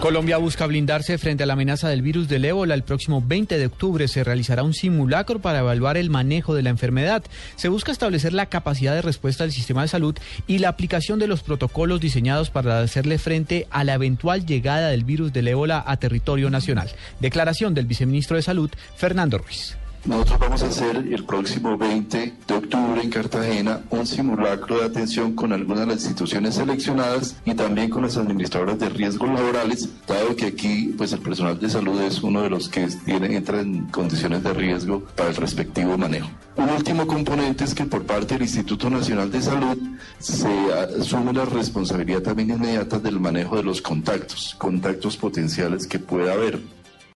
Colombia busca blindarse frente a la amenaza del virus del ébola. El próximo 20 de octubre se realizará un simulacro para evaluar el manejo de la enfermedad. Se busca establecer la capacidad de respuesta del sistema de salud y la aplicación de los protocolos diseñados para hacerle frente a la eventual llegada del virus del ébola a territorio nacional. Declaración del viceministro de Salud, Fernando Ruiz. Nosotros vamos a hacer el próximo 20 de octubre en Cartagena un simulacro de atención con algunas de las instituciones seleccionadas y también con las administradoras de riesgos laborales, dado que aquí pues el personal de salud es uno de los que entra en condiciones de riesgo para el respectivo manejo. Un último componente es que por parte del Instituto Nacional de Salud se asume la responsabilidad también inmediata del manejo de los contactos, contactos potenciales que pueda haber.